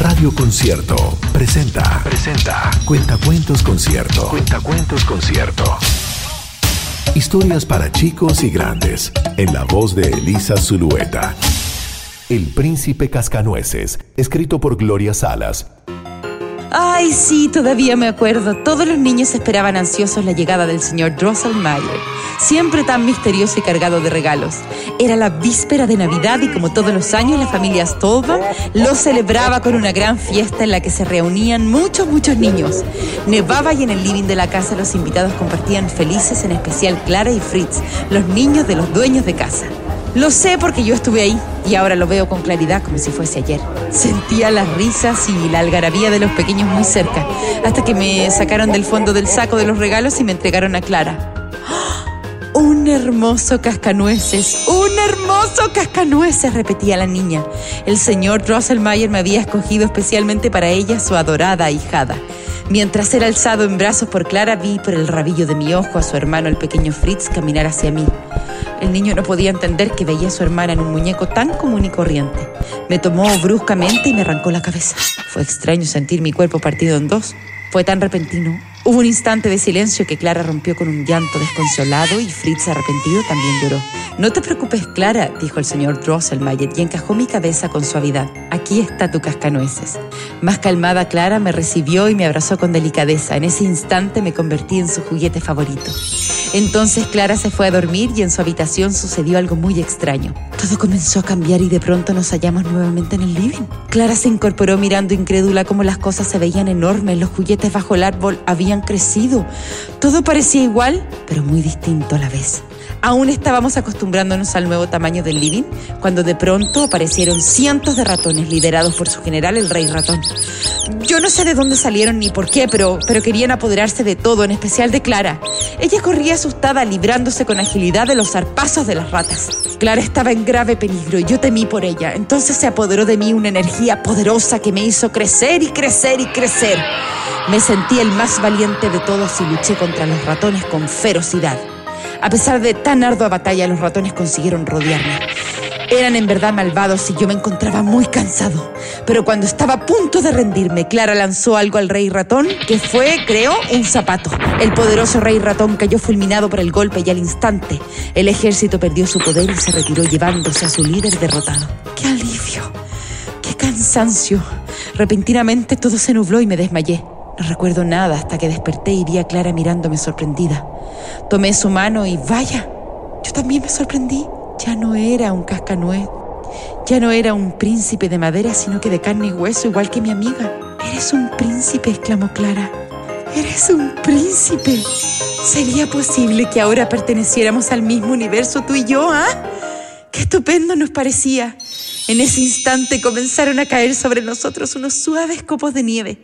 Radio Concierto presenta. Presenta. Cuentacuentos Concierto. Cuentacuentos Concierto. Historias para chicos y grandes. En la voz de Elisa Zulueta. El Príncipe Cascanueces. Escrito por Gloria Salas. Ay, sí, todavía me acuerdo. Todos los niños esperaban ansiosos la llegada del señor Drosselmeyer, siempre tan misterioso y cargado de regalos. Era la víspera de Navidad y como todos los años la familia Stolba lo celebraba con una gran fiesta en la que se reunían muchos, muchos niños. Nevaba y en el living de la casa los invitados compartían felices, en especial Clara y Fritz, los niños de los dueños de casa. Lo sé porque yo estuve ahí y ahora lo veo con claridad como si fuese ayer. Sentía las risas y la algarabía de los pequeños muy cerca, hasta que me sacaron del fondo del saco de los regalos y me entregaron a Clara. ¡Ah! Hermoso cascanueces, un hermoso cascanueces, repetía la niña. El señor Drosselmayer me había escogido especialmente para ella su adorada ahijada. Mientras era alzado en brazos por Clara, vi por el rabillo de mi ojo a su hermano, el pequeño Fritz, caminar hacia mí. El niño no podía entender que veía a su hermana en un muñeco tan común y corriente. Me tomó bruscamente y me arrancó la cabeza. Fue extraño sentir mi cuerpo partido en dos. Fue tan repentino. Hubo un instante de silencio que Clara rompió con un llanto desconsolado y Fritz, arrepentido, también lloró. No te preocupes, Clara, dijo el señor Drosselmayer y encajó mi cabeza con suavidad. Aquí está tu cascanueces. Más calmada, Clara me recibió y me abrazó con delicadeza. En ese instante me convertí en su juguete favorito. Entonces Clara se fue a dormir y en su habitación sucedió algo muy extraño. Todo comenzó a cambiar y de pronto nos hallamos nuevamente en el living. Clara se incorporó mirando incrédula cómo las cosas se veían enormes, los juguetes bajo el árbol habían crecido. Todo parecía igual, pero muy distinto a la vez. Aún estábamos acostumbrándonos al nuevo tamaño del living cuando de pronto aparecieron cientos de ratones liderados por su general, el rey ratón. Yo no sé de dónde salieron ni por qué, pero, pero querían apoderarse de todo, en especial de Clara. Ella corría asustada, librándose con agilidad de los zarpazos de las ratas. Clara estaba en grave peligro y yo temí por ella. Entonces se apoderó de mí una energía poderosa que me hizo crecer y crecer y crecer. Me sentí el más valiente de todos y luché contra los ratones con ferocidad. A pesar de tan ardua batalla, los ratones consiguieron rodearme. Eran en verdad malvados y yo me encontraba muy cansado. Pero cuando estaba a punto de rendirme, Clara lanzó algo al rey ratón, que fue, creo, un zapato. El poderoso rey ratón cayó fulminado por el golpe y al instante el ejército perdió su poder y se retiró llevándose a su líder derrotado. ¡Qué alivio! ¡Qué cansancio! Repentinamente todo se nubló y me desmayé. No recuerdo nada hasta que desperté y vi a Clara mirándome sorprendida. Tomé su mano y vaya, yo también me sorprendí. Ya no era un cascanuez, ya no era un príncipe de madera, sino que de carne y hueso, igual que mi amiga. Eres un príncipe, exclamó Clara. Eres un príncipe. ¿Sería posible que ahora perteneciéramos al mismo universo tú y yo, ah? Qué estupendo nos parecía. En ese instante comenzaron a caer sobre nosotros unos suaves copos de nieve.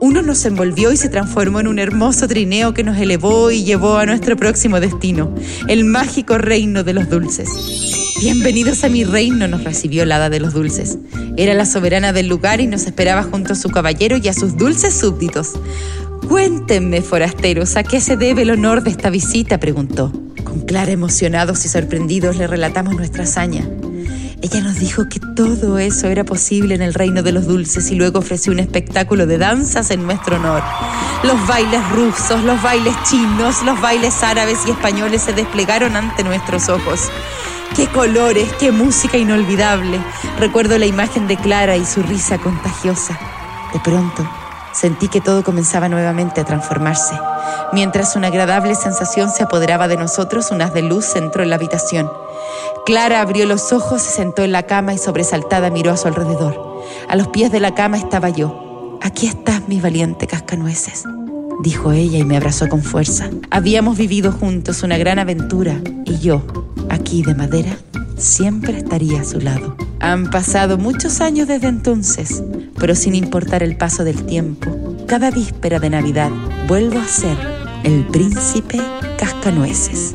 Uno nos envolvió y se transformó en un hermoso trineo que nos elevó y llevó a nuestro próximo destino, el mágico reino de los dulces. Bienvenidos a mi reino, nos recibió la hada de los dulces. Era la soberana del lugar y nos esperaba junto a su caballero y a sus dulces súbditos. Cuéntenme, forasteros, ¿a qué se debe el honor de esta visita? preguntó. Con Clara, emocionados y sorprendidos, le relatamos nuestra hazaña. Ella nos dijo que todo eso era posible en el reino de los dulces y luego ofreció un espectáculo de danzas en nuestro honor. Los bailes rusos, los bailes chinos, los bailes árabes y españoles se desplegaron ante nuestros ojos. ¡Qué colores, qué música inolvidable! Recuerdo la imagen de Clara y su risa contagiosa. De pronto, sentí que todo comenzaba nuevamente a transformarse. Mientras una agradable sensación se apoderaba de nosotros, un haz de luz entró en la habitación. Clara abrió los ojos, se sentó en la cama y sobresaltada miró a su alrededor. A los pies de la cama estaba yo. Aquí estás, mi valiente cascanueces, dijo ella y me abrazó con fuerza. Habíamos vivido juntos una gran aventura y yo, aquí de madera, siempre estaría a su lado. Han pasado muchos años desde entonces, pero sin importar el paso del tiempo, cada víspera de Navidad vuelvo a ser el príncipe cascanueces.